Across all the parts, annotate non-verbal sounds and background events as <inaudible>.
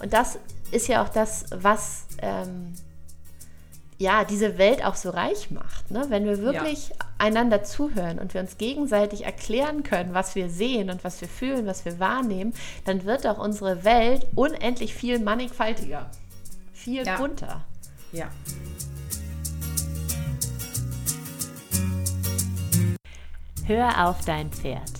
Und das ist ja auch das, was ähm, ja diese Welt auch so reich macht. Ne? Wenn wir wirklich ja. einander zuhören und wir uns gegenseitig erklären können, was wir sehen und was wir fühlen, was wir wahrnehmen, dann wird auch unsere Welt unendlich viel mannigfaltiger, viel ja. bunter. Ja. Hör auf dein Pferd.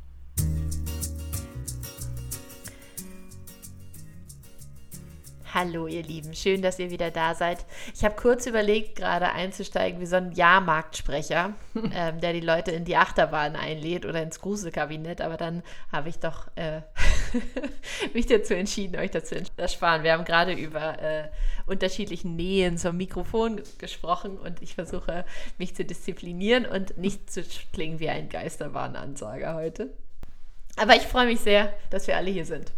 Hallo ihr Lieben, schön, dass ihr wieder da seid. Ich habe kurz überlegt, gerade einzusteigen wie so ein Jahrmarktsprecher, <laughs> ähm, der die Leute in die Achterbahn einlädt oder ins Gruselkabinett, aber dann habe ich doch äh, <laughs> mich dazu entschieden, euch dazu zu ersparen. Wir haben gerade über äh, unterschiedlichen Nähen zum Mikrofon gesprochen und ich versuche mich zu disziplinieren und nicht zu klingen wie ein Geisterbahnansager heute. Aber ich freue mich sehr, dass wir alle hier sind.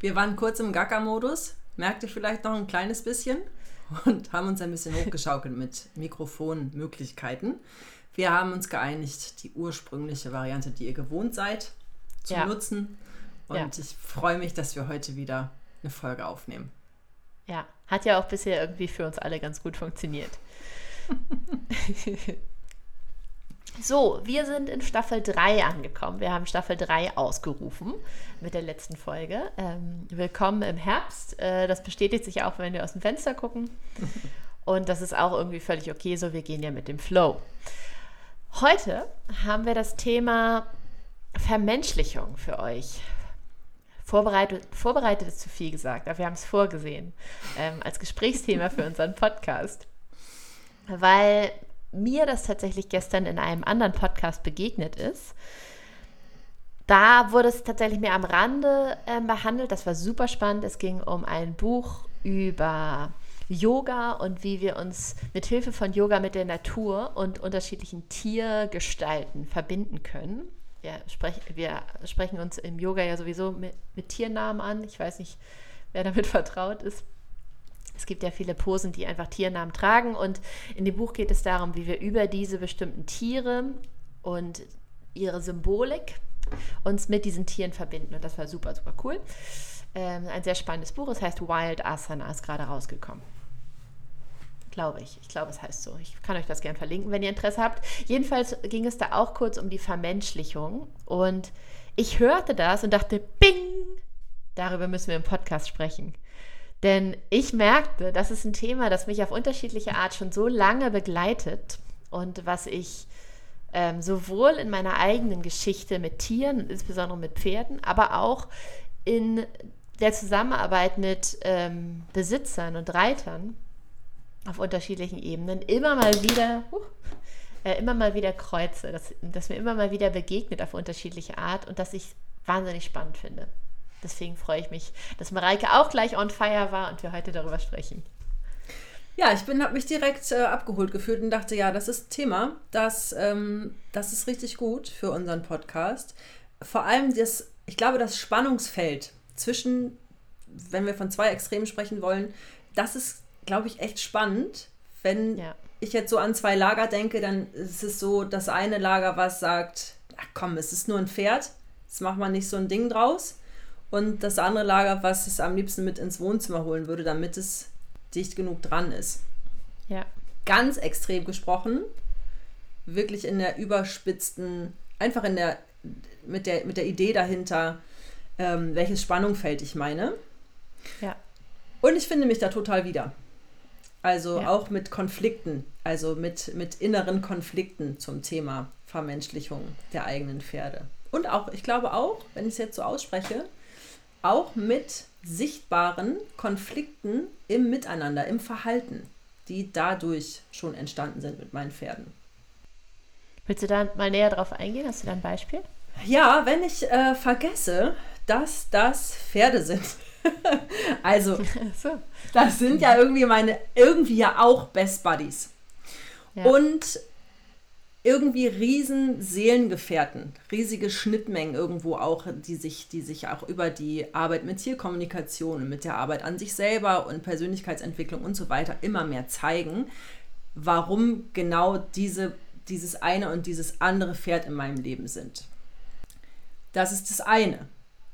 Wir waren kurz im Gacker-Modus merkt ihr vielleicht noch ein kleines bisschen und haben uns ein bisschen hochgeschaukelt mit Mikrofonmöglichkeiten. Wir haben uns geeinigt, die ursprüngliche Variante, die ihr gewohnt seid, zu ja. nutzen. Und ja. ich freue mich, dass wir heute wieder eine Folge aufnehmen. Ja, hat ja auch bisher irgendwie für uns alle ganz gut funktioniert. <laughs> So, wir sind in Staffel 3 angekommen. Wir haben Staffel 3 ausgerufen mit der letzten Folge. Ähm, willkommen im Herbst. Äh, das bestätigt sich auch, wenn wir aus dem Fenster gucken. <laughs> Und das ist auch irgendwie völlig okay so. Wir gehen ja mit dem Flow. Heute haben wir das Thema Vermenschlichung für euch. Vorbereitet, vorbereitet ist zu viel gesagt, aber wir haben es vorgesehen ähm, als Gesprächsthema für unseren Podcast. Weil mir das tatsächlich gestern in einem anderen Podcast begegnet ist. Da wurde es tatsächlich mehr am Rande äh, behandelt. Das war super spannend. Es ging um ein Buch über Yoga und wie wir uns mit Hilfe von Yoga mit der Natur und unterschiedlichen Tiergestalten verbinden können. Wir, sprech, wir sprechen uns im Yoga ja sowieso mit, mit Tiernamen an. Ich weiß nicht, wer damit <laughs> vertraut ist. Es gibt ja viele Posen, die einfach Tiernamen tragen. Und in dem Buch geht es darum, wie wir über diese bestimmten Tiere und ihre Symbolik uns mit diesen Tieren verbinden. Und das war super, super cool. Ähm, ein sehr spannendes Buch. Es heißt Wild Asana, ist gerade rausgekommen. Glaube ich. Ich glaube, es heißt so. Ich kann euch das gerne verlinken, wenn ihr Interesse habt. Jedenfalls ging es da auch kurz um die Vermenschlichung. Und ich hörte das und dachte, bing, darüber müssen wir im Podcast sprechen. Denn ich merkte, das ist ein Thema, das mich auf unterschiedliche Art schon so lange begleitet und was ich ähm, sowohl in meiner eigenen Geschichte mit Tieren, insbesondere mit Pferden, aber auch in der Zusammenarbeit mit ähm, Besitzern und Reitern auf unterschiedlichen Ebenen immer mal wieder, uh, äh, immer mal wieder kreuze, dass, dass mir immer mal wieder begegnet auf unterschiedliche Art und dass ich wahnsinnig spannend finde. Deswegen freue ich mich, dass Mareike auch gleich on fire war und wir heute darüber sprechen. Ja, ich habe mich direkt äh, abgeholt gefühlt und dachte, ja, das ist ein Thema, das, ähm, das ist richtig gut für unseren Podcast. Vor allem das, ich glaube, das Spannungsfeld zwischen, wenn wir von zwei Extremen sprechen wollen, das ist, glaube ich, echt spannend. Wenn ja. ich jetzt so an zwei Lager denke, dann ist es so, das eine Lager, was sagt, ach komm, es ist nur ein Pferd, jetzt macht man nicht so ein Ding draus und das andere Lager, was es am liebsten mit ins Wohnzimmer holen würde, damit es dicht genug dran ist. Ja. Ganz extrem gesprochen, wirklich in der überspitzten, einfach in der, mit der, mit der Idee dahinter, ähm, welches Spannungsfeld ich meine. Ja. Und ich finde mich da total wieder. Also ja. auch mit Konflikten, also mit, mit inneren Konflikten zum Thema Vermenschlichung der eigenen Pferde. Und auch, ich glaube auch, wenn ich es jetzt so ausspreche, auch mit sichtbaren Konflikten im Miteinander, im Verhalten, die dadurch schon entstanden sind mit meinen Pferden. Willst du da mal näher drauf eingehen? Hast du da ein Beispiel? Ja, wenn ich äh, vergesse, dass das Pferde sind. <laughs> also, <laughs> so. das sind ja irgendwie meine, irgendwie ja auch Best Buddies. Ja. Und irgendwie riesen Seelengefährten, riesige Schnittmengen irgendwo auch, die sich, die sich auch über die Arbeit mit Tierkommunikation und mit der Arbeit an sich selber und Persönlichkeitsentwicklung und so weiter immer mehr zeigen, warum genau diese, dieses eine und dieses andere Pferd in meinem Leben sind. Das ist das eine.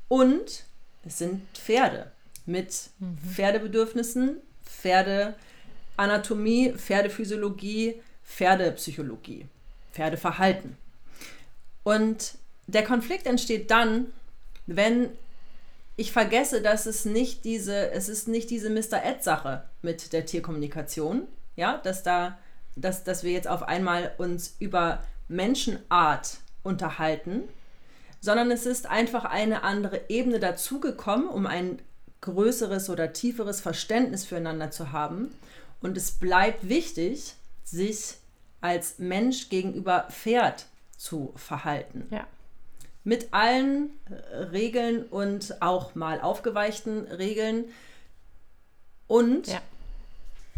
Und es sind Pferde mit mhm. Pferdebedürfnissen, Pferdeanatomie, Pferdephysiologie, Pferdepsychologie. Pferdeverhalten. Und der Konflikt entsteht dann, wenn ich vergesse, dass es nicht diese, es ist nicht diese Mr. Ed-Sache mit der Tierkommunikation, ja, dass da, dass, dass wir jetzt auf einmal uns über Menschenart unterhalten, sondern es ist einfach eine andere Ebene dazugekommen, um ein größeres oder tieferes Verständnis füreinander zu haben. Und es bleibt wichtig, sich als Mensch gegenüber Pferd zu verhalten. Ja. Mit allen äh, Regeln und auch mal aufgeweichten Regeln und ja.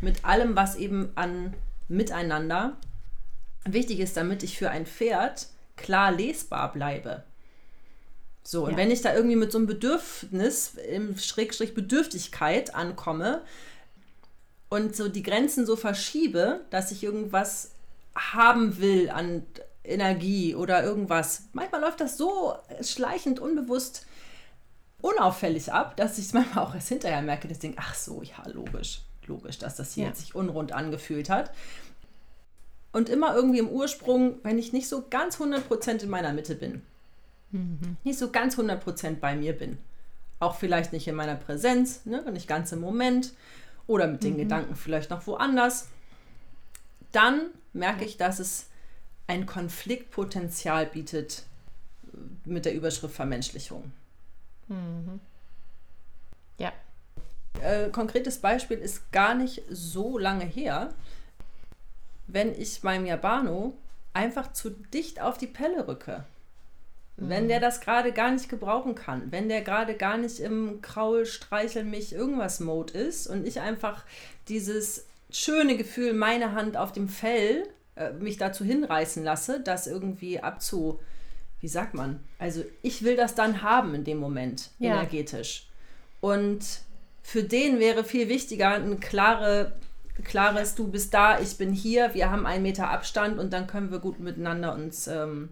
mit allem, was eben an Miteinander wichtig ist, damit ich für ein Pferd klar lesbar bleibe. So, und ja. wenn ich da irgendwie mit so einem Bedürfnis, im Schrägstrich Bedürftigkeit ankomme und so die Grenzen so verschiebe, dass ich irgendwas haben will an Energie oder irgendwas. Manchmal läuft das so schleichend, unbewusst, unauffällig ab, dass ich es manchmal auch erst hinterher merke, dass ich denke, ach so, ja, logisch, logisch, dass das hier ja. sich unrund angefühlt hat. Und immer irgendwie im Ursprung, wenn ich nicht so ganz 100% in meiner Mitte bin, mhm. nicht so ganz 100% bei mir bin, auch vielleicht nicht in meiner Präsenz, ne, nicht ganz im Moment oder mit den mhm. Gedanken vielleicht noch woanders, dann merke ich, dass es ein Konfliktpotenzial bietet mit der Überschrift Vermenschlichung. Mhm. Ja. Äh, konkretes Beispiel ist gar nicht so lange her, wenn ich meinem Yabano einfach zu dicht auf die Pelle rücke. Wenn der mhm. das gerade gar nicht gebrauchen kann, wenn der gerade gar nicht im Kraul, Streichel mich, irgendwas Mode ist und ich einfach dieses schöne Gefühl, meine Hand auf dem Fell, äh, mich dazu hinreißen lasse, das irgendwie abzu, wie sagt man? Also ich will das dann haben in dem Moment, ja. energetisch. Und für den wäre viel wichtiger ein klare, klares, du bist da, ich bin hier, wir haben einen Meter Abstand und dann können wir gut miteinander uns ähm,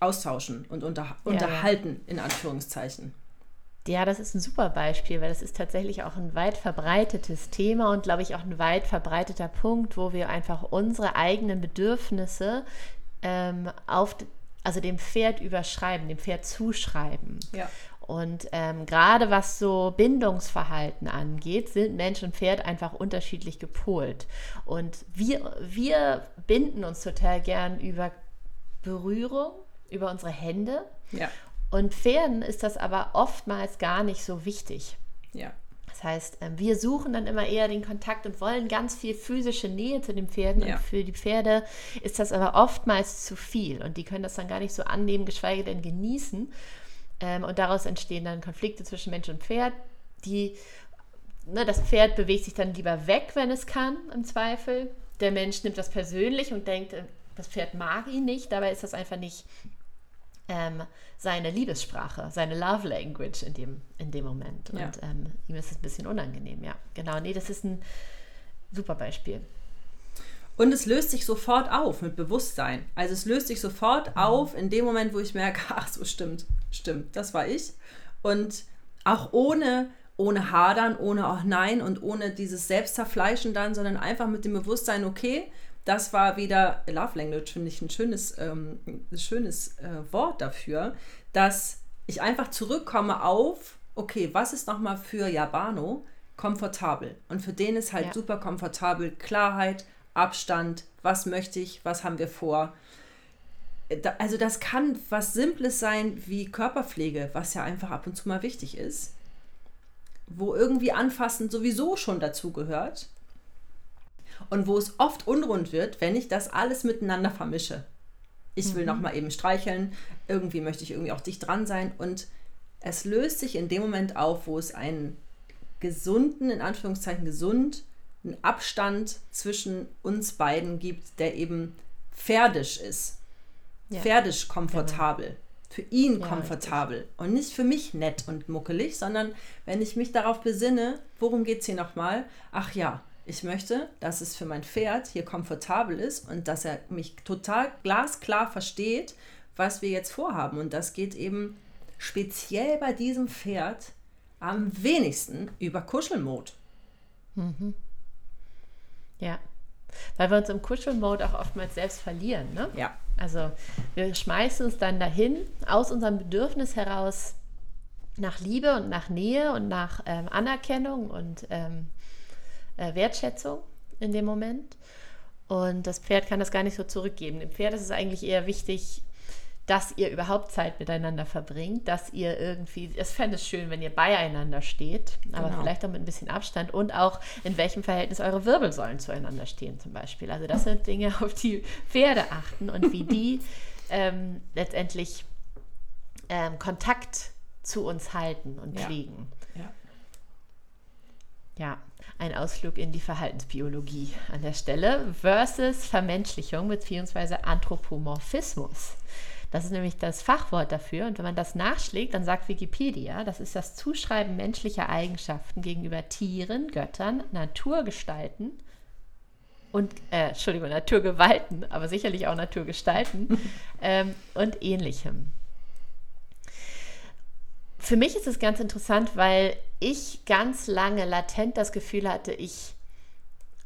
austauschen und unter, ja, unterhalten, in Anführungszeichen. Ja, das ist ein super Beispiel, weil das ist tatsächlich auch ein weit verbreitetes Thema und glaube ich auch ein weit verbreiteter Punkt, wo wir einfach unsere eigenen Bedürfnisse ähm, auf, also dem Pferd überschreiben, dem Pferd zuschreiben. Ja. Und ähm, gerade was so Bindungsverhalten angeht, sind Mensch und Pferd einfach unterschiedlich gepolt. Und wir, wir binden uns total gern über Berührung, über unsere Hände. Ja. Und Pferden ist das aber oftmals gar nicht so wichtig. Ja. Das heißt, ähm, wir suchen dann immer eher den Kontakt und wollen ganz viel physische Nähe zu den Pferden. Ja. Und für die Pferde ist das aber oftmals zu viel. Und die können das dann gar nicht so annehmen, geschweige denn genießen. Ähm, und daraus entstehen dann Konflikte zwischen Mensch und Pferd, die, ne, das Pferd bewegt sich dann lieber weg, wenn es kann, im Zweifel. Der Mensch nimmt das persönlich und denkt, äh, das Pferd mag ihn nicht. Dabei ist das einfach nicht ähm, seine Liebessprache, seine Love Language in dem, in dem Moment. Und ja. ähm, ihm ist es ein bisschen unangenehm, ja. Genau, nee, das ist ein super Beispiel. Und es löst sich sofort auf mit Bewusstsein. Also es löst sich sofort mhm. auf in dem Moment, wo ich merke, <laughs> ach so stimmt, stimmt, das war ich. Und auch ohne, ohne Hadern, ohne auch Nein und ohne dieses Selbstzerfleischen dann, sondern einfach mit dem Bewusstsein, okay, das war wieder Love Language, finde ich ein schönes, ähm, ein schönes äh, Wort dafür, dass ich einfach zurückkomme auf, okay, was ist nochmal für Yabano komfortabel? Und für den ist halt ja. super komfortabel Klarheit, Abstand, was möchte ich, was haben wir vor. Also das kann was Simples sein wie Körperpflege, was ja einfach ab und zu mal wichtig ist, wo irgendwie anfassen sowieso schon dazu gehört und wo es oft unrund wird, wenn ich das alles miteinander vermische. Ich will mhm. noch mal eben streicheln, irgendwie möchte ich irgendwie auch dicht dran sein und es löst sich in dem Moment auf, wo es einen gesunden, in Anführungszeichen gesund, einen Abstand zwischen uns beiden gibt, der eben pferdisch ist. Ja. Pferdisch komfortabel. Für ihn Ja, komfortabel. Und nicht für mich nett und muckelig, sondern wenn ich mich darauf besinne, worum geht es hier nochmal? Ach ja, ich möchte, dass es für mein Pferd hier komfortabel ist und dass er mich total glasklar versteht, was wir jetzt vorhaben. Und das geht eben speziell bei diesem Pferd am wenigsten über Kuschelmod. Ja. Weil wir uns im Kuschelmode auch oftmals selbst verlieren, ne? Ja. Also wir schmeißen uns dann dahin aus unserem Bedürfnis heraus nach Liebe und nach Nähe und nach ähm, Anerkennung und ähm, äh, Wertschätzung in dem Moment. Und das Pferd kann das gar nicht so zurückgeben. Dem Pferd ist es eigentlich eher wichtig, dass ihr überhaupt Zeit miteinander verbringt, dass ihr irgendwie, es fände es schön, wenn ihr beieinander steht, aber Genau. vielleicht auch mit ein bisschen Abstand und auch in welchem Verhältnis eure Wirbelsäulen zueinander stehen zum Beispiel. Also das sind Dinge, <laughs> auf die Pferde achten und wie die <laughs> ähm, letztendlich ähm, Kontakt zu uns halten und Ja. pflegen. Ja. Ja, ein Ausflug in die Verhaltensbiologie an der Stelle versus Vermenschlichung bzw. Anthropomorphismus. Das ist nämlich das Fachwort dafür. Und wenn man das nachschlägt, dann sagt Wikipedia, das ist das Zuschreiben menschlicher Eigenschaften gegenüber Tieren, Göttern, Naturgestalten und, äh, Entschuldigung, Naturgewalten, aber sicherlich auch Naturgestalten <laughs> ähm, und ähnlichem. Für mich ist es ganz interessant, weil ich ganz lange latent das Gefühl hatte, ich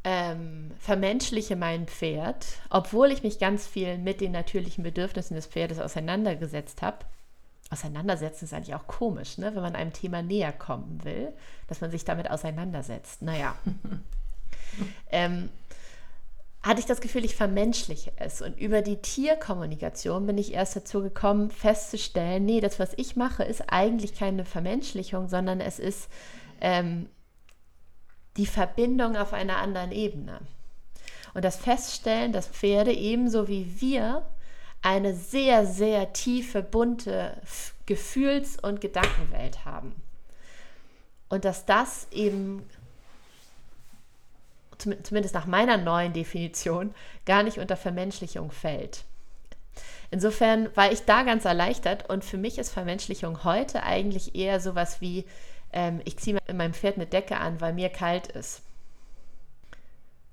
ähm, vermenschliche mein Pferd, obwohl ich mich ganz viel mit den natürlichen Bedürfnissen des Pferdes auseinandergesetzt habe. Auseinandersetzen ist eigentlich auch komisch, ne? wenn man einem Thema näher kommen will, dass man sich damit auseinandersetzt. Naja. <laughs> ähm, hatte ich das Gefühl, ich vermenschliche es. Und über die Tierkommunikation bin ich erst dazu gekommen, festzustellen, nee, das, was ich mache, ist eigentlich keine Vermenschlichung, sondern es ist ähm, die Verbindung auf einer anderen Ebene. Und das Feststellen, dass Pferde ebenso wie wir eine sehr, sehr tiefe, bunte Gefühls- und Gedankenwelt haben. Und dass das eben zumindest nach meiner neuen Definition, gar nicht unter Vermenschlichung fällt. Insofern war ich da ganz erleichtert und für mich ist Vermenschlichung heute eigentlich eher sowas wie, ähm, ich ziehe mir meinem Pferd eine Decke an, weil mir kalt ist.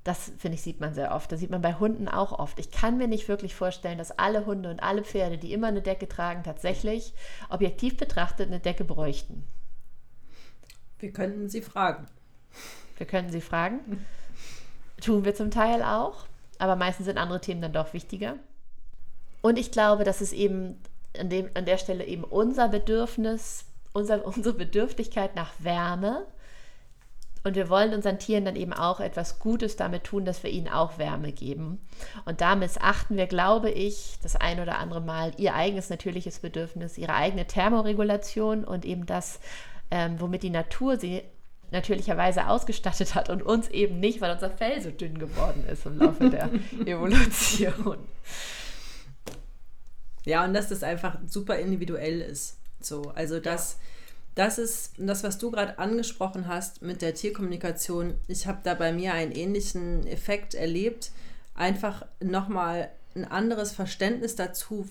Das, finde ich, sieht man sehr oft. Das sieht man bei Hunden auch oft. Ich kann mir nicht wirklich vorstellen, dass alle Hunde und alle Pferde, die immer eine Decke tragen, tatsächlich objektiv betrachtet eine Decke bräuchten. Wir könnten sie fragen. Wir können sie fragen. <laughs> Tun wir zum Teil auch, aber meistens sind andere Themen dann doch wichtiger. Und ich glaube, dass es eben an, dem, an der Stelle eben unser Bedürfnis, unser, <laughs> unsere Bedürftigkeit nach Wärme und wir wollen unseren Tieren dann eben auch etwas Gutes damit tun, dass wir ihnen auch Wärme geben. Und da missachten wir, glaube ich, das ein oder andere Mal ihr eigenes natürliches Bedürfnis, ihre eigene Thermoregulation und eben das, ähm, womit die Natur sie natürlicherweise ausgestattet hat und uns eben nicht, weil unser Fell so dünn geworden ist im Laufe der <laughs> Evolution. Ja, und dass das einfach super individuell ist. So, also das, das ist das, was du gerade angesprochen hast mit der Tierkommunikation. Ich habe da bei mir einen ähnlichen Effekt erlebt. Einfach nochmal ein anderes Verständnis dazu,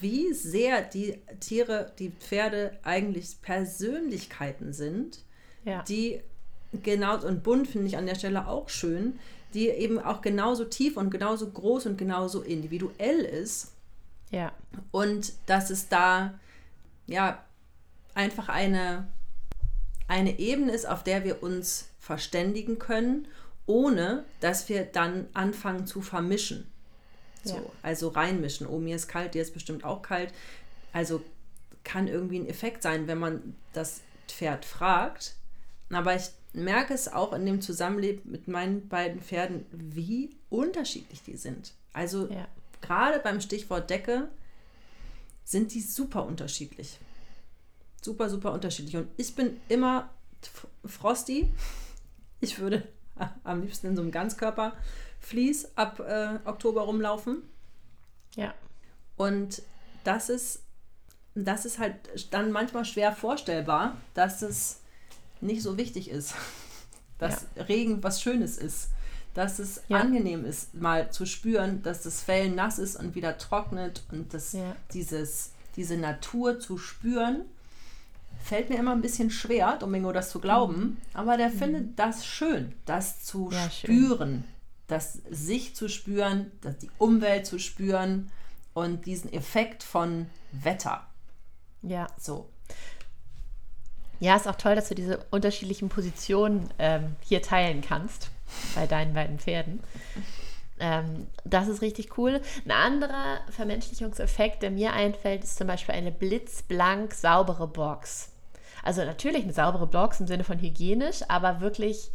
wie sehr die Tiere, die Pferde eigentlich Persönlichkeiten sind, Ja. die genau und bunt finde ich an der Stelle auch schön, die eben auch genauso tief und genauso groß und genauso individuell ist ja, und dass es da ja einfach eine, eine Ebene ist, auf der wir uns verständigen können, ohne dass wir dann anfangen zu vermischen. So, Ja. Also reinmischen. Oh, mir ist kalt, dir ist bestimmt auch kalt. Also kann irgendwie ein Effekt sein, wenn man das Pferd fragt. Aber ich merke es auch in dem Zusammenleben mit meinen beiden Pferden, wie unterschiedlich die sind. Also ja. gerade beim Stichwort Decke sind die super unterschiedlich. Super, super unterschiedlich. Und ich bin immer Frosty. Ich würde <laughs> am liebsten in so einem Ganzkörperflies ab äh, Oktober rumlaufen. Ja, Und das ist, das ist halt dann manchmal schwer vorstellbar, dass es nicht so wichtig ist, <laughs> dass Regen was Schönes ist. dass es ja. angenehm ist, mal zu spüren, dass das Fell nass ist und wieder trocknet und das, ja. dieses, diese Natur zu spüren. Fällt mir immer ein bisschen schwer, Domingo das zu glauben, mhm. aber der mhm. findet das schön, das zu ja, spüren, schön. das sich zu spüren, das die Umwelt zu spüren und diesen Effekt von Wetter. Ja. So. Ja, ist auch toll, dass du diese unterschiedlichen Positionen ähm, hier teilen kannst bei deinen beiden Pferden. Ähm, das ist richtig cool. Ein anderer Vermenschlichungseffekt, der mir einfällt, ist zum Beispiel eine blitzblank saubere Box. Also natürlich eine saubere Box im Sinne von hygienisch, aber wirklich,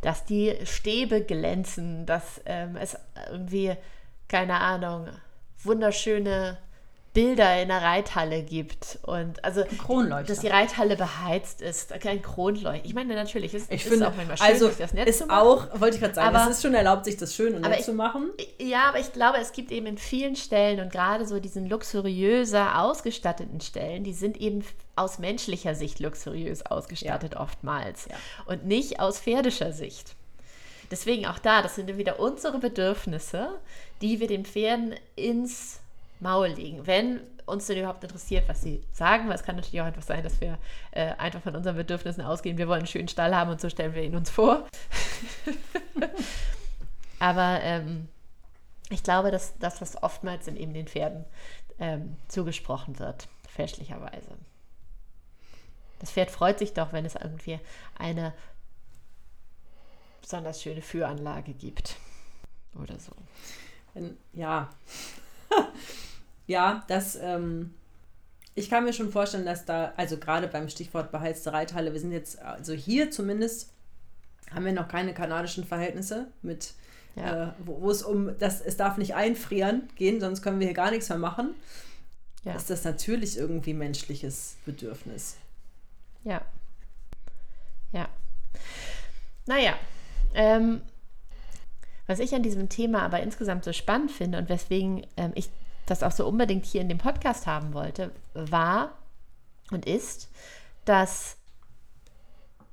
dass die Stäbe glänzen, dass ähm, es irgendwie, keine Ahnung, wunderschöne Bilder in der Reithalle gibt und also dass die Reithalle beheizt ist, kein Kronleuchter. Ich meine natürlich, es ich ist finde, auch manchmal schön, also das nett ist zu machen. auch, wollte ich gerade sagen, aber, es ist schon erlaubt, sich das schön und nett ich, zu machen. Ja, aber ich glaube, es gibt eben in vielen Stellen und gerade so diesen luxuriöser ausgestatteten Stellen, die sind eben aus menschlicher Sicht luxuriös ausgestattet ja. oftmals ja. und nicht aus pferdischer Sicht. Deswegen auch da, das sind wieder unsere Bedürfnisse, die wir den Pferden ins Maul legen. Wenn uns denn überhaupt interessiert, was sie sagen, weil es kann natürlich auch einfach sein, dass wir äh, einfach von unseren Bedürfnissen ausgehen. Wir wollen einen schönen Stall haben und so stellen wir ihn uns vor. <laughs> Aber ähm, ich glaube, dass das, was oftmals in eben den Pferden ähm, zugesprochen wird, fälschlicherweise. Das Pferd freut sich doch, wenn es irgendwie eine besonders schöne Führanlage gibt. Oder so. Ja. <laughs> ja, das, ähm, ich kann mir schon vorstellen, dass da, also gerade beim Stichwort beheizte Reithalle, wir sind jetzt, also hier zumindest, haben wir noch keine kanadischen Verhältnisse mit, ja. äh, wo, wo, es um das, es darf nicht einfrieren gehen, sonst können wir hier gar nichts mehr machen. Ja. Ist das natürlich irgendwie menschliches Bedürfnis. Ja. Ja. Naja, ähm, was ich an diesem Thema aber insgesamt so spannend finde und weswegen ähm, ich das auch so unbedingt hier in dem Podcast haben wollte, war und ist, dass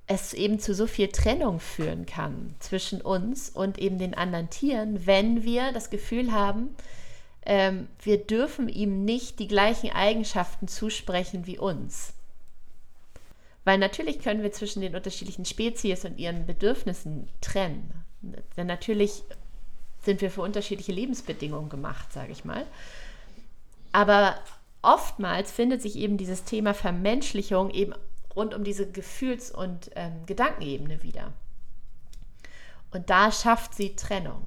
es eben zu so viel Trennung führen kann zwischen uns und eben den anderen Tieren, wenn wir das Gefühl haben, ähm, wir dürfen ihm nicht die gleichen Eigenschaften zusprechen wie uns. Weil natürlich können wir zwischen den unterschiedlichen Spezies und ihren Bedürfnissen trennen. Denn natürlich sind wir für unterschiedliche Lebensbedingungen gemacht, sage ich mal. Aber oftmals findet sich eben dieses Thema Vermenschlichung eben rund um diese Gefühls- und ähm, Gedankenebene wieder. Und da schafft sie Trennung.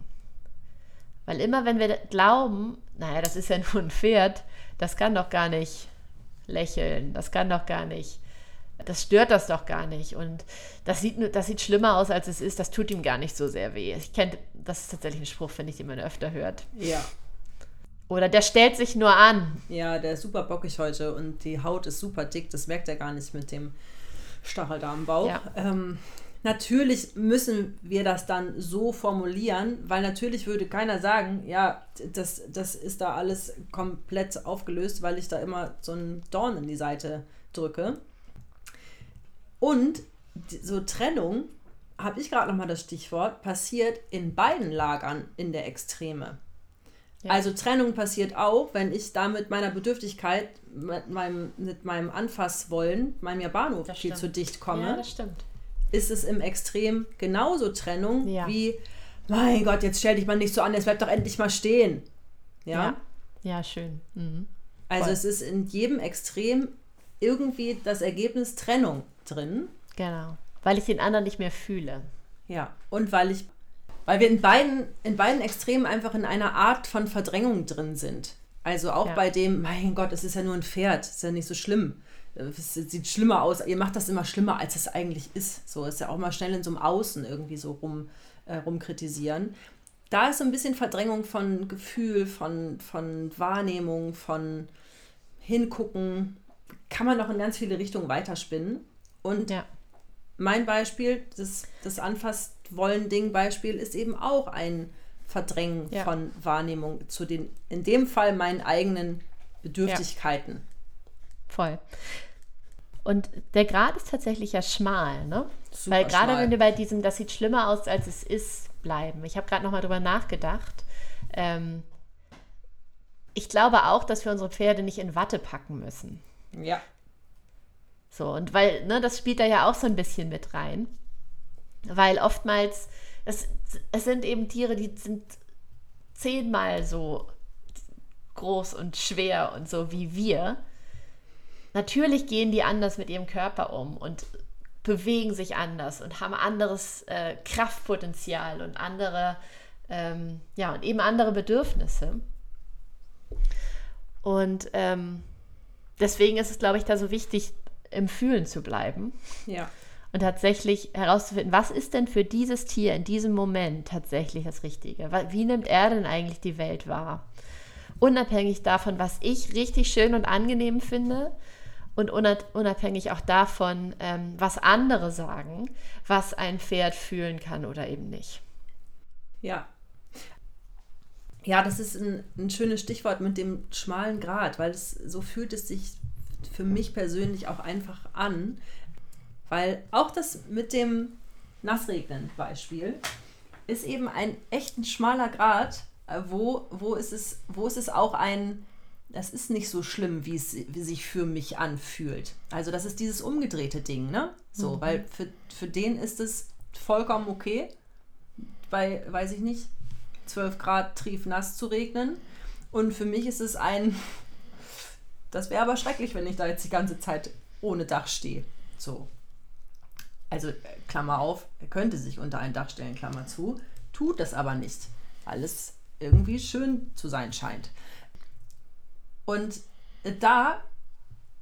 Weil immer wenn wir glauben, naja, das ist ja nur ein Pferd, das kann doch gar nicht lächeln, das kann doch gar nicht, das stört das doch gar nicht. Und das sieht, das sieht schlimmer aus, als es ist, das tut ihm gar nicht so sehr weh. Ich kenne, das ist tatsächlich ein Spruch, finde ich, den man öfter hört. Ja. Oder der stellt sich nur an. Ja, der ist super bockig heute und die Haut ist super dick. Das merkt er gar nicht mit dem Stacheldarmbauch. Ja. Ähm, natürlich müssen wir das dann so formulieren, weil natürlich würde keiner sagen, ja, das, das ist da alles komplett aufgelöst, weil ich da immer so einen Dorn in die Seite drücke. Und so Trennung, habe ich gerade nochmal das Stichwort, passiert in beiden Lagern in der Extreme. Ja. Also Trennung passiert auch, wenn ich da mit meiner Bedürftigkeit, mit meinem, mit meinem Anfasswollen, meinem Yabano viel zu dicht komme. Ja, das stimmt. Ist es im Extrem genauso Trennung ja. wie, mein Gott, jetzt stell dich mal nicht so an, jetzt bleib doch endlich mal stehen. Ja, ja, ja schön. Mhm. Also es ist in jedem Extrem irgendwie das Ergebnis Trennung drin. Genau, weil ich den anderen nicht mehr fühle. Ja, und weil ich weil wir in beiden, in beiden Extremen einfach in einer Art von Verdrängung drin sind. Also auch ja. bei dem, mein Gott, es ist ja nur ein Pferd, ist ja nicht so schlimm. Es sieht schlimmer aus, ihr macht das immer schlimmer, als es eigentlich ist. So ist ja auch mal schnell in so einem Außen irgendwie so rum, äh, rumkritisieren. Da ist so ein bisschen Verdrängung von Gefühl, von, von Wahrnehmung, von Hingucken. Kann man noch in ganz viele Richtungen weiterspinnen. Und ja. mein Beispiel, das, das Anfass wollen-Ding-Beispiel ist eben auch ein Verdrängen ja. von Wahrnehmung zu den, in dem Fall meinen eigenen Bedürftigkeiten. Ja. Voll. Und der Grad ist tatsächlich ja schmal, ne? Super Weil gerade schmal. wenn wir bei diesem, das sieht schlimmer aus, als es ist, bleiben. Ich habe gerade nochmal drüber nachgedacht. Ähm, ich glaube auch, dass wir unsere Pferde nicht in Watte packen müssen. Ja. So, und weil, ne, das spielt da ja auch so ein bisschen mit rein. Weil oftmals, es, es sind eben Tiere, die sind zehnmal so groß und schwer und so wie wir. Natürlich gehen die anders mit ihrem Körper um und bewegen sich anders und haben anderes äh, Kraftpotenzial und andere, ähm, ja, und eben andere Bedürfnisse. Und ähm, deswegen ist es, glaube ich, da so wichtig, im Fühlen zu bleiben Ja. Und tatsächlich herauszufinden, was ist denn für dieses Tier in diesem Moment tatsächlich das Richtige? Wie nimmt er denn eigentlich die Welt wahr? Unabhängig davon, was ich richtig schön und angenehm finde und unab- unabhängig auch davon, ähm, was andere sagen, was ein Pferd fühlen kann oder eben nicht. Ja. Ja, das ist ein, ein schönes Stichwort mit dem schmalen Grat, weil es so fühlt es sich für mich persönlich auch einfach an, weil auch das mit dem Nassregnen Beispiel ist eben ein echt ein schmaler Grat, äh, wo, wo, ist es, wo ist es auch ein, das ist nicht so schlimm, wie es wie sich für mich anfühlt. Also das ist dieses umgedrehte Ding, ne? So, weil für, für den ist es vollkommen okay, bei, weiß ich nicht, 12 Grad triefnass zu regnen. Und für mich ist es ein, <laughs> das wäre aber schrecklich, wenn ich da jetzt die ganze Zeit ohne Dach stehe. So. Also, äh, Klammer auf, er könnte sich unter ein Dach stellen, Klammer zu, tut das aber nicht, weil es irgendwie schön zu sein scheint. Und äh, da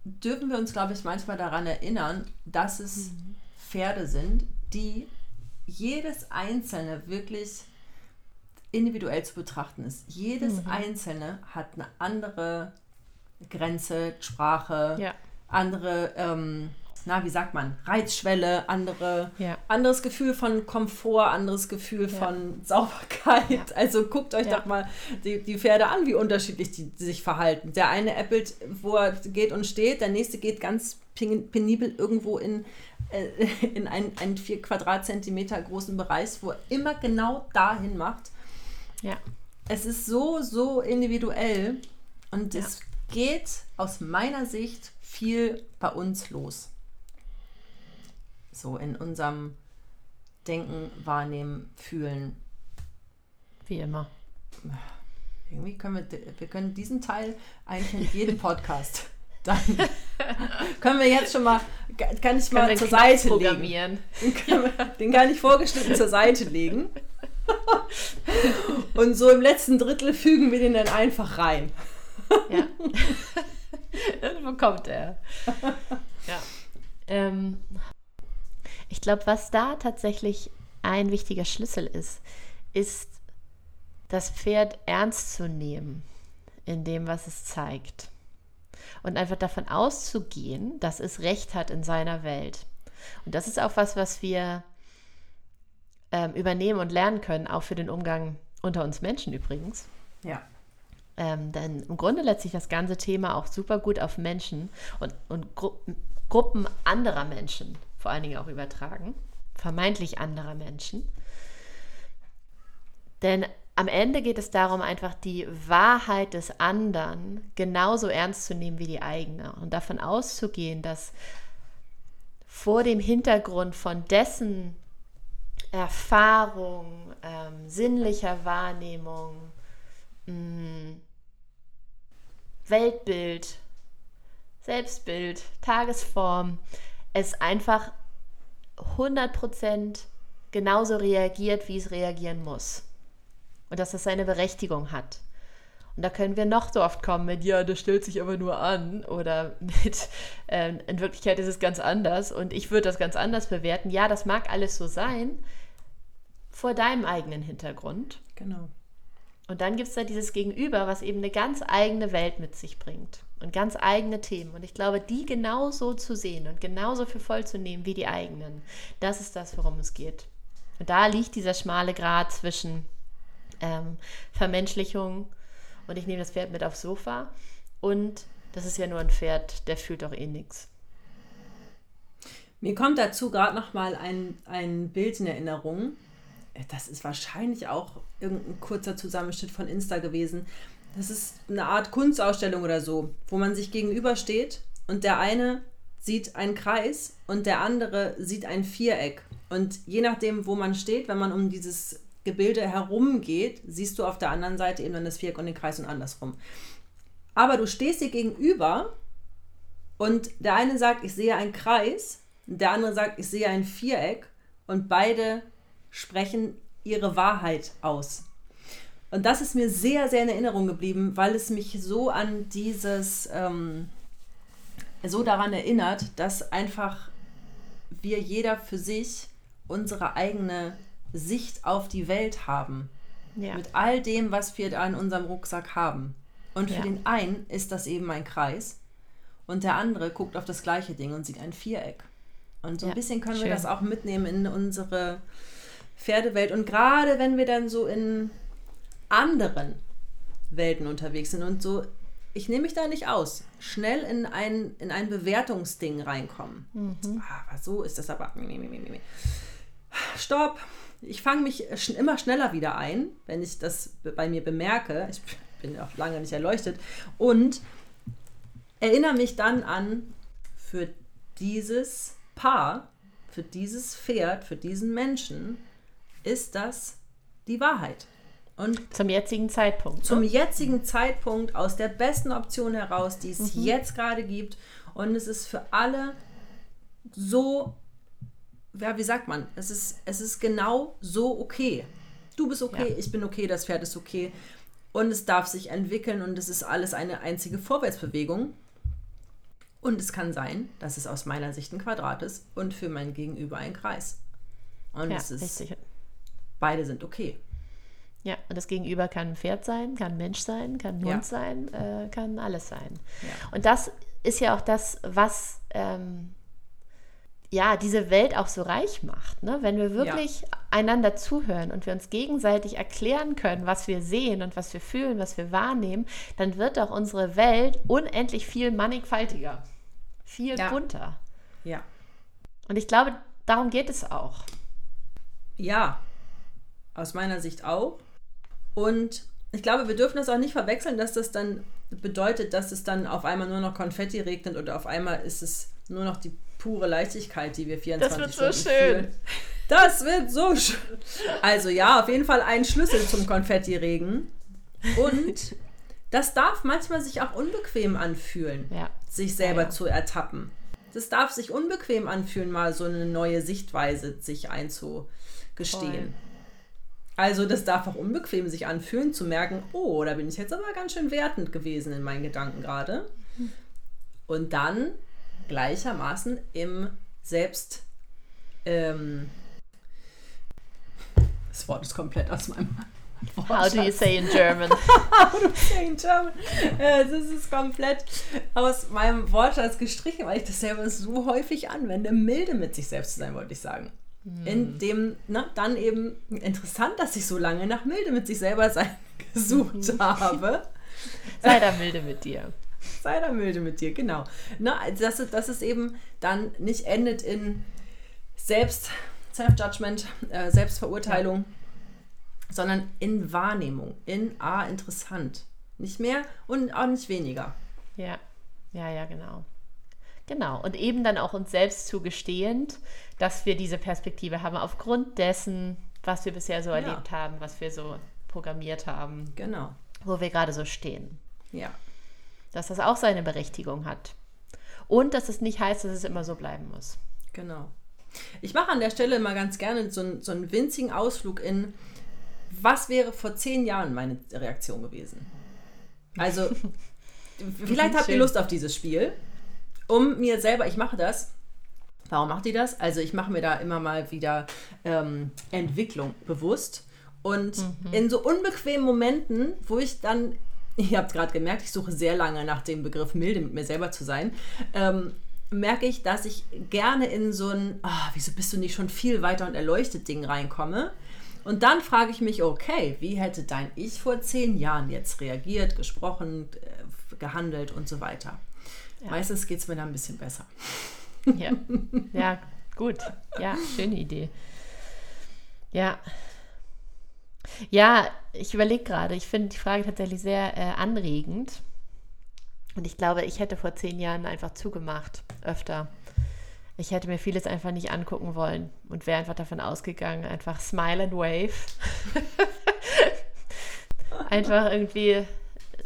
dürfen wir uns, glaube ich, manchmal daran erinnern, dass es Pferde sind, die jedes einzelne wirklich individuell zu betrachten ist. Jedes einzelne hat eine andere Grenze, Sprache, Ja. andere, ähm, na, wie sagt man, Reizschwelle, andere, Ja. anderes Gefühl von Komfort, anderes Gefühl Ja. von Sauberkeit. <laughs> Also guckt euch Ja. doch mal die, die Pferde an, wie unterschiedlich die, die sich verhalten. Der eine äppelt, wo er geht und steht, der nächste geht ganz penibel irgendwo in, äh, <laughs> in einen, einen vier Quadratzentimeter großen Bereich, wo er immer genau dahin macht. Ja. Es ist so, so individuell und es geht aus meiner Sicht viel bei uns los. So in unserem Denken, Wahrnehmen, Fühlen. Wie immer. Irgendwie können wir, wir können diesen Teil eigentlich in jedem Podcast. <laughs> Dann können wir jetzt schon mal, kann ich mal zur Knopf Seite legen. Den kann, ich vorgeschnitten zur Seite legen. Und so im letzten Drittel fügen wir den dann einfach rein. Ja. <laughs> das bekommt er. <laughs> Ja. Ähm, ich glaube, was da tatsächlich ein wichtiger Schlüssel ist, ist, das Pferd ernst zu nehmen in dem, was es zeigt. Und einfach davon auszugehen, dass es Recht hat in seiner Welt. Und das ist auch was, was wir ähm, übernehmen und lernen können, auch für den Umgang unter uns Menschen übrigens. Ja. Ähm, denn im Grunde lässt sich das ganze Thema auch super gut auf Menschen und, und Gru Gruppen anderer Menschen vor allen Dingen auch übertragen. Vermeintlich anderer Menschen. Denn am Ende geht es darum, einfach die Wahrheit des anderen genauso ernst zu nehmen wie die eigene und davon auszugehen, dass vor dem Hintergrund von dessen Erfahrung, ähm, sinnlicher Wahrnehmung, mh, Weltbild, Selbstbild, Tagesform, es einfach 100% genauso reagiert, wie es reagieren muss. Und dass das seine Berechtigung hat. Und da können wir noch so oft kommen mit, ja, das stellt sich aber nur an oder mit, ähm, in Wirklichkeit ist es ganz anders und ich würde das ganz anders bewerten. Ja, das mag alles so sein, vor deinem eigenen Hintergrund. Genau. Und dann gibt es da dieses Gegenüber, was eben eine ganz eigene Welt mit sich bringt und ganz eigene Themen. Und ich glaube, die genauso zu sehen und genauso für voll zu nehmen wie die eigenen, das ist das, worum es geht. Und da liegt dieser schmale Grat zwischen ähm, Vermenschlichung und ich nehme das Pferd mit aufs Sofa und das ist ja nur ein Pferd, der fühlt doch eh nichts. Mir kommt dazu gerade noch mal ein, ein Bild in Erinnerung. Das ist wahrscheinlich auch irgendein kurzer Zusammenschnitt von Insta gewesen. Das ist eine Art Kunstausstellung oder so, wo man sich gegenübersteht und der eine sieht einen Kreis und der andere sieht ein Viereck. Und je nachdem, wo man steht, wenn man um dieses Gebilde herumgeht, siehst du auf der anderen Seite eben dann das Viereck und den Kreis und andersrum. Aber du stehst dir gegenüber und der eine sagt, ich sehe einen Kreis, der andere sagt, ich sehe ein Viereck und beide sprechen ihre Wahrheit aus. Und das ist mir sehr, sehr in Erinnerung geblieben, weil es mich so an dieses, ähm, so daran erinnert, dass einfach wir jeder für sich unsere eigene Sicht auf die Welt haben. Ja. Mit all dem, was wir da in unserem Rucksack haben. Und für ja. den einen ist das eben ein Kreis und der andere guckt auf das gleiche Ding und sieht ein Viereck. Und so ein bisschen können schön. wir das auch mitnehmen in unsere Pferdewelt. Und gerade wenn wir dann so in anderen Welten unterwegs sind und so, ich nehme mich da nicht aus, schnell in ein, in ein Bewertungsding reinkommen. Mhm. Ah, aber so ist das aber. Stopp! Ich fange mich immer schneller wieder ein, wenn ich das bei mir bemerke. Ich bin auch lange nicht erleuchtet. Und erinnere mich dann an, für dieses Paar, für dieses Pferd, für diesen Menschen ist das die Wahrheit. Und zum jetzigen Zeitpunkt. Zum ne? jetzigen Zeitpunkt aus der besten Option heraus, die es mhm. jetzt gerade gibt. Und es ist für alle so, ja, wie sagt man, es ist, es ist genau so okay. Du bist okay, ja. ich bin okay, das Pferd ist okay. Und es darf sich entwickeln und es ist alles eine einzige Vorwärtsbewegung. Und es kann sein, dass es aus meiner Sicht ein Quadrat ist und für mein Gegenüber ein Kreis. Und ja, es ist, richtig. beide sind okay. Ja, und das Gegenüber kann ein Pferd sein, kann ein Mensch sein, kann ein Hund ja. sein, äh, kann alles sein. Ja. Und das ist ja auch das, was ähm, ja diese Welt auch so reich macht. Ne? Wenn wir wirklich ja. einander zuhören und wir uns gegenseitig erklären können, was wir sehen und was wir fühlen, was wir wahrnehmen, dann wird auch unsere Welt unendlich viel mannigfaltiger, viel bunter. Ja. Und ich glaube, darum geht es auch. Ja, aus meiner Sicht auch. Und ich glaube, wir dürfen das auch nicht verwechseln, dass das dann bedeutet, dass es dann auf einmal nur noch Konfetti regnet und auf einmal ist es nur noch die pure Leichtigkeit, die wir 24 Stunden Das wird so schön. Fühlen. Das wird so schön. Also ja, auf jeden Fall ein Schlüssel zum Konfettiregen. Und das darf manchmal sich auch unbequem anfühlen, ja. sich selber ja, ja. zu ertappen. Das darf sich unbequem anfühlen, mal so eine neue Sichtweise sich einzugestehen. Voll. Also das darf auch unbequem sich anfühlen, zu merken, oh, da bin ich jetzt aber ganz schön wertend gewesen in meinen Gedanken gerade. Und dann gleichermaßen im Selbst... Ähm, das Wort ist komplett aus meinem How do you say in German? <laughs> How do you say in German? Das ist komplett aus meinem Wortschatz gestrichen, weil ich das selber so häufig anwende. Milde mit sich selbst zu sein, wollte ich sagen. Hm. In dem, na, dann eben interessant, dass ich so lange nach Milde mit sich selber sein <laughs> gesucht mhm. habe. <laughs> Sei da milde mit dir. Sei da milde mit dir, genau. Na, dass, dass es eben dann nicht endet in Selbst, Self-Judgment, äh, Selbstverurteilung, ja. sondern in Wahrnehmung, in A, ah, interessant. Nicht mehr und auch nicht weniger. Ja, ja, ja, genau. Genau. Und eben dann auch uns selbst zugestehend, dass wir diese Perspektive haben, aufgrund dessen, was wir bisher so ja. erlebt haben, was wir so programmiert haben. Genau. Wo wir gerade so stehen. Ja. Dass das auch seine Berechtigung hat. Und dass es nicht heißt, dass es immer so bleiben muss. Genau. Ich mache an der Stelle mal ganz gerne so, einen, so einen winzigen Ausflug in, was wäre vor zehn Jahren meine Reaktion gewesen? Also, <laughs> vielleicht habt ihr Lust auf dieses Spiel um mir selber, ich mache das. Warum macht ihr das? Also ich mache mir da immer mal wieder ähm, Entwicklung bewusst. Und mhm. in so unbequemen Momenten, wo ich dann, ihr habt gerade gemerkt, ich suche sehr lange nach dem Begriff milde mit mir selber zu sein, ähm, merke ich, dass ich gerne in so ein, oh, wieso bist du nicht schon viel weiter und erleuchtet Ding reinkomme. Und dann frage ich mich, okay, wie hätte dein Ich vor zehn Jahren jetzt reagiert, gesprochen, äh, gehandelt und so weiter. Ja. Meistens geht es mir dann ein bisschen besser. Ja, ja gut. Ja, schöne Idee. Ja. Ja, ich überlege gerade. Ich finde die Frage tatsächlich sehr äh, anregend. Und ich glaube, ich hätte vor zehn Jahren einfach zugemacht, öfter. Ich hätte mir vieles einfach nicht angucken wollen und wäre einfach davon ausgegangen, einfach smile and wave. <laughs> einfach irgendwie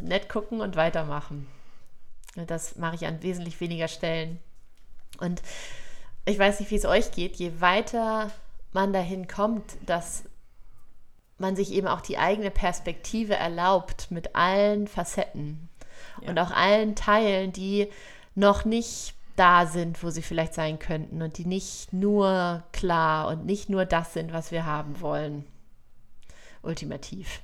nett gucken und weitermachen. Und das mache ich an wesentlich weniger Stellen. Und ich weiß nicht, wie es euch geht, je weiter man dahin kommt, dass man sich eben auch die eigene Perspektive erlaubt mit allen Facetten ja. und auch allen Teilen, die noch nicht da sind, wo sie vielleicht sein könnten und die nicht nur klar und nicht nur das sind, was wir haben wollen. Ultimativ.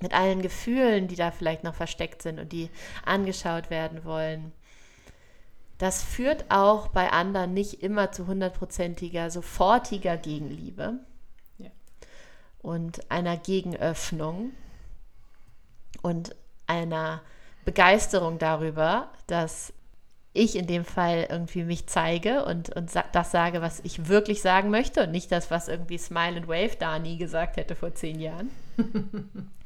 Mit allen Gefühlen, die da vielleicht noch versteckt sind und die angeschaut werden wollen. Das führt auch bei anderen nicht immer zu hundertprozentiger, sofortiger Gegenliebe ja. und einer Gegenöffnung und einer Begeisterung darüber, dass ich in dem Fall irgendwie mich zeige und, und das sage, was ich wirklich sagen möchte und nicht das, was irgendwie Smile and Wave da nie gesagt hätte vor zehn Jahren. <laughs>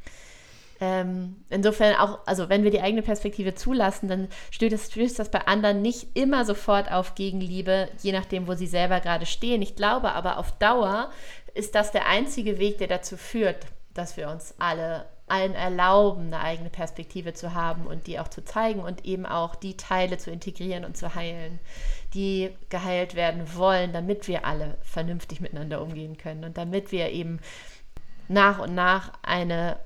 ähm, insofern auch, also wenn wir die eigene Perspektive zulassen, dann stößt stößt das bei anderen nicht immer sofort auf Gegenliebe, je nachdem, wo sie selber gerade stehen. Ich glaube aber auf Dauer ist das der einzige Weg, der dazu führt, dass wir uns alle allen erlauben, eine eigene Perspektive zu haben und die auch zu zeigen und eben auch die Teile zu integrieren und zu heilen, die geheilt werden wollen, damit wir alle vernünftig miteinander umgehen können und damit wir eben nach und nach eine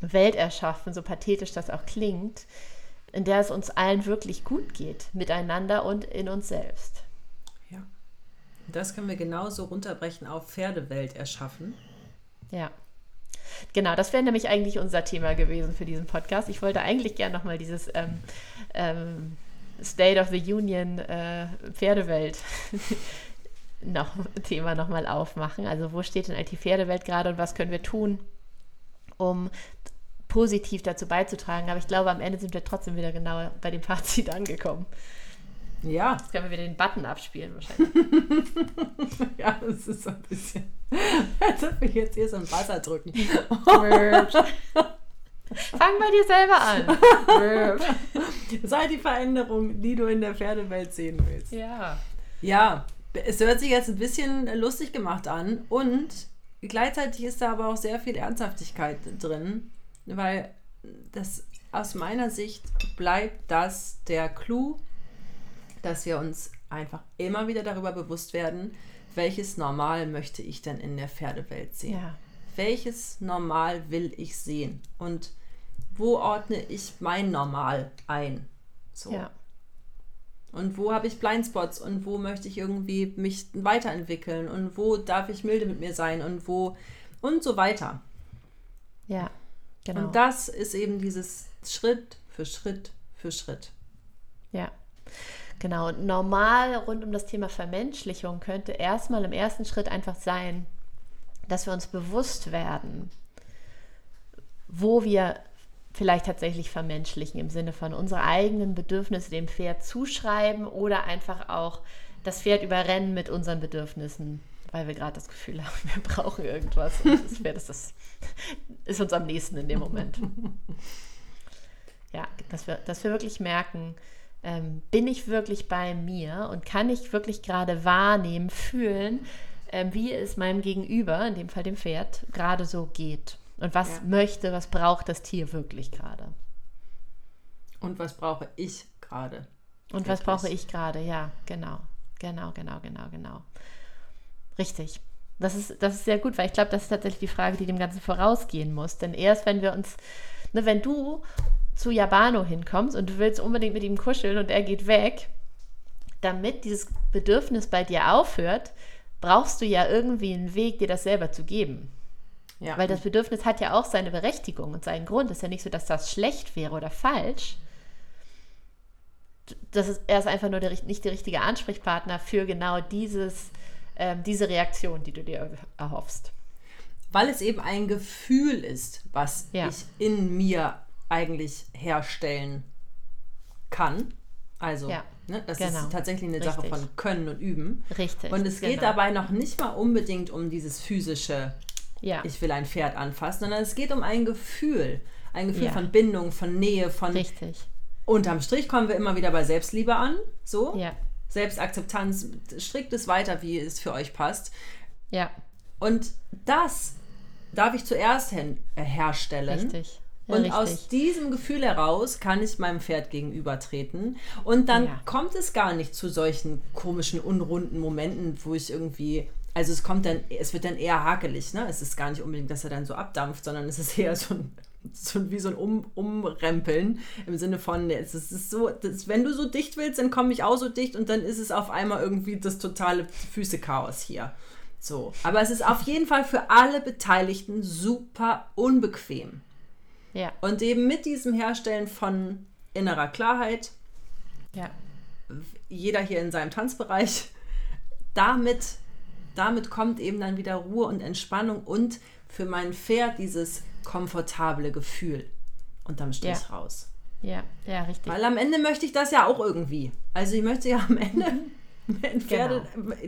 Welt erschaffen, so pathetisch das auch klingt, in der es uns allen wirklich gut geht, miteinander und in uns selbst. Ja. Das können wir genauso runterbrechen auf Pferdewelt erschaffen. Ja. Genau, das wäre nämlich eigentlich unser Thema gewesen für diesen Podcast. Ich wollte eigentlich gerne nochmal dieses ähm, ähm, State of the Union äh, Pferdewelt <laughs> noch, Thema nochmal aufmachen. Also wo steht denn die Pferdewelt gerade und was können wir tun, um positiv dazu beizutragen. Aber ich glaube, am Ende sind wir trotzdem wieder genau bei dem Fazit angekommen. Ja. Jetzt können wir wieder den Button abspielen wahrscheinlich. <laughs> ja, das ist so ein bisschen, als ob wir jetzt hier so ein Wasser drücken. <laughs> Fang bei dir selber an. Sei die Veränderung, die du in der Pferdewelt sehen willst. Ja. Ja, es hört sich jetzt ein bisschen lustig gemacht an und gleichzeitig ist da aber auch sehr viel Ernsthaftigkeit drin, weil das aus meiner Sicht bleibt das der Clou dass wir uns einfach immer wieder darüber bewusst werden, welches Normal möchte ich denn in der Pferdewelt sehen? Ja. Welches Normal will ich sehen? Und wo ordne ich mein Normal ein? So. Ja. Und wo habe ich Blindspots und wo möchte ich irgendwie mich weiterentwickeln und wo darf ich milde mit mir sein und wo und so weiter. Ja, genau. Und das ist eben dieses Schritt für Schritt für Schritt. Ja. Genau, und normal rund um das Thema Vermenschlichung könnte erstmal im ersten Schritt einfach sein, dass wir uns bewusst werden, wo wir vielleicht tatsächlich vermenschlichen im Sinne von unsere eigenen Bedürfnisse dem Pferd zuschreiben oder einfach auch das Pferd überrennen mit unseren Bedürfnissen, weil wir gerade das Gefühl haben, <laughs> wir brauchen irgendwas und das Pferd ist, das, ist uns am nächsten in dem Moment. Ja, dass wir, dass wir wirklich merken, ähm, bin ich wirklich bei mir und kann ich wirklich gerade wahrnehmen, fühlen, ähm, wie es meinem Gegenüber, in dem Fall dem Pferd, gerade so geht. Und was ja. möchte, was braucht das Tier wirklich gerade? Und was brauche ich gerade? Und was brauche ich gerade? Ja, genau. Genau, genau, genau, genau. Richtig. Das ist, das ist sehr gut, weil ich glaube, das ist tatsächlich die Frage, die dem Ganzen vorausgehen muss. Denn erst wenn wir uns, ne, wenn du zu Yabano hinkommst und du willst unbedingt mit ihm kuscheln und er geht weg, damit dieses Bedürfnis bei dir aufhört, brauchst du ja irgendwie einen Weg, dir das selber zu geben. Ja. Weil das Bedürfnis hat ja auch seine Berechtigung und seinen Grund. Es ist ja nicht so, dass das schlecht wäre oder falsch. Das ist, er ist einfach nur der, nicht der richtige Ansprechpartner für genau dieses, ähm, diese Reaktion, die du dir erhoffst. Weil es eben ein Gefühl ist, was ja. ich in mir eigentlich herstellen kann. Also, Ja, ne, das genau. ist tatsächlich eine Sache Richtig. von Können und Üben. Richtig. Und es geht genau. dabei noch nicht mal unbedingt um dieses physische, Ja, ich will ein Pferd anfassen, sondern es geht um ein Gefühl. Ein Gefühl Ja. von Bindung, von Nähe, von. richtig. Unterm Strich kommen wir immer wieder bei Selbstliebe an. So. Ja, Selbstakzeptanz, strickt es weiter, wie es für euch passt. ja, Und das darf ich zuerst äh, herstellen. richtig. Ja, Und richtig. aus diesem Gefühl heraus kann ich meinem Pferd gegenübertreten. Und dann Ja. kommt es gar nicht zu solchen komischen, unrunden Momenten, wo ich irgendwie. Also es kommt dann, es wird dann eher hakelig, ne? Es ist gar nicht unbedingt, dass er dann so abdampft, sondern es ist eher so ein, so ein wie so ein um, Umrempeln im Sinne von, es ist, es ist so, das, wenn du so dicht willst, dann komme ich auch so dicht und dann ist es auf einmal irgendwie das totale Füße-Chaos hier. So. Aber es ist auf jeden Fall für alle Beteiligten super unbequem. ja, Und eben mit diesem Herstellen von innerer Klarheit, ja, jeder hier in seinem Tanzbereich, damit, damit kommt eben dann wieder Ruhe und Entspannung und für mein Pferd dieses komfortable Gefühl unterm Strich Ja. raus. ja, ja, richtig. Weil am Ende möchte ich das ja auch irgendwie. Also ich möchte ja am Ende <laughs> Mhm. Pferde,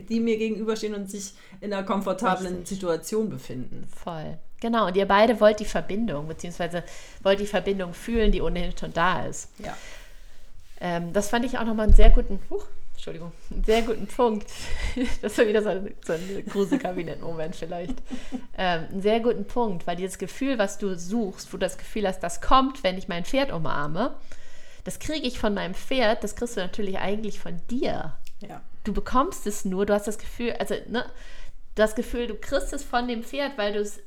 die mir gegenüberstehen und sich in einer komfortablen Richtig. Situation befinden. Voll. Genau, und ihr beide wollt die Verbindung, beziehungsweise wollt die Verbindung fühlen, die ohnehin schon da ist. Ja. Ähm, das fand ich auch nochmal einen sehr guten, huch, Entschuldigung, sehr guten Punkt. <laughs> Das war wieder so ein, so ein Gruselkabinett-Moment vielleicht. Ähm, einen sehr guten Punkt, weil dieses Gefühl, was du suchst, wo du das Gefühl hast, das kommt, wenn ich mein Pferd umarme, das kriege ich von meinem Pferd, das kriegst du natürlich eigentlich von dir. Ja. Du bekommst es nur, du hast das Gefühl, also, ne, das Gefühl, du kriegst es von dem Pferd, weil du es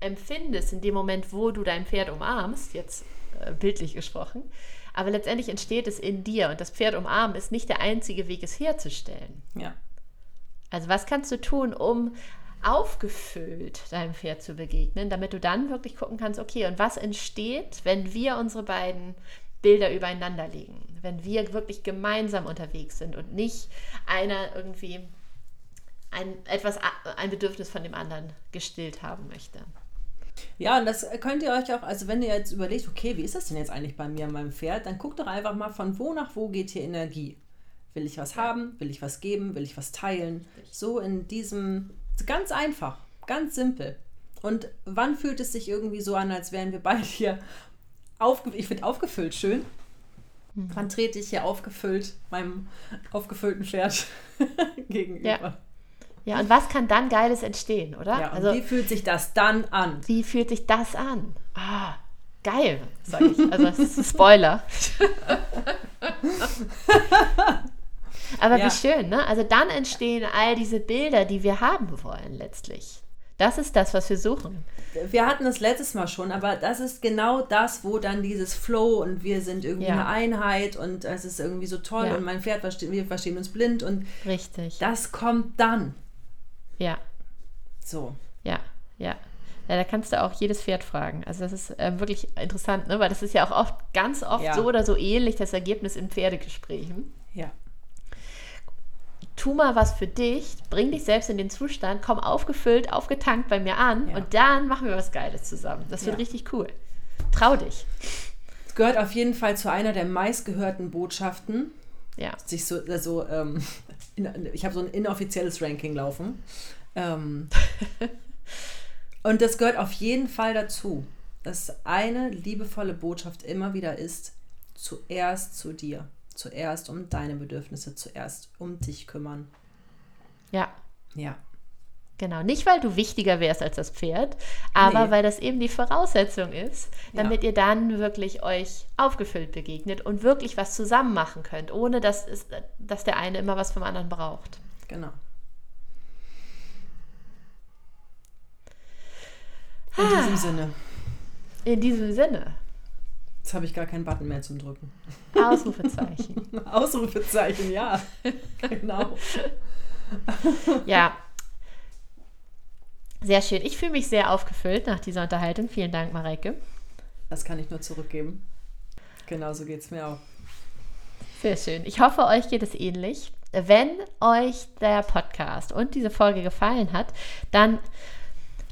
empfindest in dem Moment, wo du dein Pferd umarmst, jetzt äh, bildlich gesprochen. Aber letztendlich entsteht es in dir und das Pferd umarmen ist nicht der einzige Weg, es herzustellen. Ja. Also was kannst du tun, um aufgefüllt deinem Pferd zu begegnen, damit du dann wirklich gucken kannst, okay, und was entsteht, wenn wir unsere beiden Bilder übereinander legen, wenn wir wirklich gemeinsam unterwegs sind und nicht einer irgendwie ein, etwas, ein Bedürfnis von dem anderen gestillt haben möchte. Ja, und das könnt ihr euch auch, also wenn ihr jetzt überlegt, okay, wie ist das denn jetzt eigentlich bei mir und meinem Pferd, dann guckt doch einfach mal, von wo nach wo geht hier Energie. Will ich was haben? Will ich was geben? Will ich was teilen? So in diesem, ganz einfach, ganz simpel. Und wann fühlt es sich irgendwie so an, als wären wir beide hier aufge ich finde aufgefüllt schön. Wann trete ich hier aufgefüllt meinem aufgefüllten Pferd <laughs> gegenüber? Ja. Ja, und was kann dann Geiles entstehen, oder? Ja, und also, wie fühlt sich das dann an? wie fühlt sich das an? Ah, geil, sage ich. <laughs> Also, das ist ein Spoiler. Aber Ja. wie schön, ne? Also, dann entstehen all diese Bilder, die wir haben wollen, letztlich. Das ist das, was wir suchen. wir hatten das letztes Mal schon, aber das ist genau das, wo dann dieses Flow und wir sind irgendwie Ja. eine Einheit und es ist irgendwie so toll Ja. und mein Pferd wir verstehen uns blind und Richtig. das kommt dann. Ja, So. ja, ja. Ja, da kannst du auch jedes Pferd fragen. Also das ist ähm, wirklich interessant, ne? weil das ist ja auch oft, ganz oft Ja. so oder so ähnlich das Ergebnis in Pferdegesprächen. Ja. tu mal was für dich, bring dich selbst in den Zustand, komm aufgefüllt, aufgetankt bei mir an Ja. und dann machen wir was Geiles zusammen. Das wird Ja. richtig cool. Trau dich. Es gehört auf jeden Fall zu einer der meistgehörten Botschaften. Ja. Sich so, also, ähm, ich habe so ein inoffizielles Ranking laufen. Ähm, <laughs> und das gehört auf jeden Fall dazu, dass eine liebevolle Botschaft immer wieder ist, zuerst zu dir, zuerst um deine Bedürfnisse, zuerst um dich kümmern. Ja. Ja. Genau, nicht weil du wichtiger wärst als das Pferd, aber Nee. weil das eben die Voraussetzung ist, Ja. damit ihr dann wirklich euch aufgefüllt begegnet und wirklich was zusammen machen könnt, ohne dass, es, dass der eine immer was vom anderen braucht. Genau. In diesem Sinne. In diesem Sinne, Jetzt habe ich gar keinen Button mehr zum Drücken. Ausrufezeichen. <laughs> Ausrufezeichen, ja. <laughs> genau. ja. Sehr schön. Ich fühle mich sehr aufgefüllt nach dieser Unterhaltung. Vielen Dank, Mareike. Das kann ich nur zurückgeben. Genauso geht es mir auch. Sehr schön. Ich hoffe, euch geht es ähnlich. Wenn euch der Podcast und diese Folge gefallen hat, dann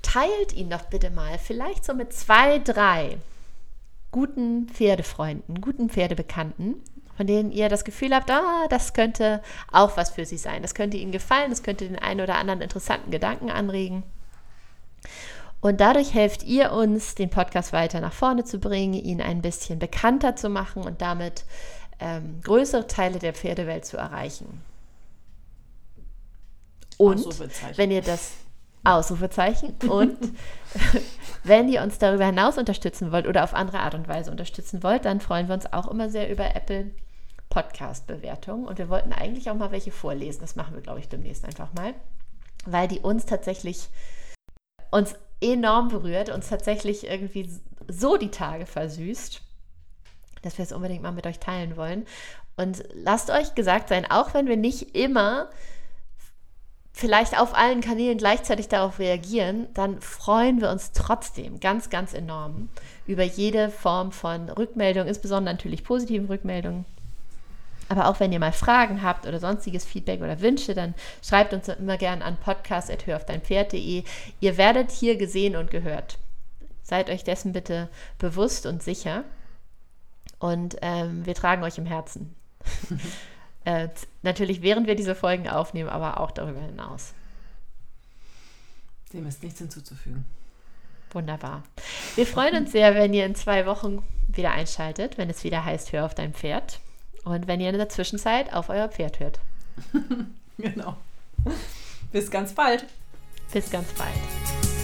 teilt ihn doch bitte mal. Vielleicht so mit zwei, drei guten Pferdefreunden, guten Pferdebekannten. von denen ihr das Gefühl habt, ah, das könnte auch was für sie sein. Das könnte ihnen gefallen, das könnte den einen oder anderen interessanten Gedanken anregen. Und dadurch helft ihr uns, den Podcast weiter nach vorne zu bringen, ihn ein bisschen bekannter zu machen und damit ähm, größere Teile der Pferdewelt zu erreichen. Und wenn ihr das Ausrufezeichen und <laughs> wenn ihr uns darüber hinaus unterstützen wollt oder auf andere Art und Weise unterstützen wollt, dann freuen wir uns auch immer sehr über Apple Podcast-Bewertungen. Und wir wollten eigentlich auch mal welche vorlesen. Das machen wir, glaube ich, demnächst einfach mal, weil die uns tatsächlich uns enorm berührt, uns tatsächlich irgendwie so die Tage versüßt, dass wir es unbedingt mal mit euch teilen wollen. Und lasst euch gesagt sein, auch wenn wir nicht immer vielleicht auf allen Kanälen gleichzeitig darauf reagieren, dann freuen wir uns trotzdem ganz, ganz enorm über jede Form von Rückmeldung, insbesondere natürlich positiven Rückmeldungen. Aber auch wenn ihr mal Fragen habt oder sonstiges Feedback oder Wünsche, dann schreibt uns immer gerne an podcast.höraufdeinpferd.de. Ihr werdet hier gesehen und gehört. Seid euch dessen bitte bewusst und sicher. Und ähm, wir tragen euch im Herzen. <laughs> Äh, natürlich, während wir diese Folgen aufnehmen, aber auch darüber hinaus. Dem ist nichts hinzuzufügen. Wunderbar. Wir freuen uns sehr, wenn ihr in zwei Wochen wieder einschaltet, wenn es wieder heißt, hör auf dein Pferd. Und wenn ihr in der Zwischenzeit auf euer Pferd hört. <laughs> genau. Bis ganz bald. Bis ganz bald.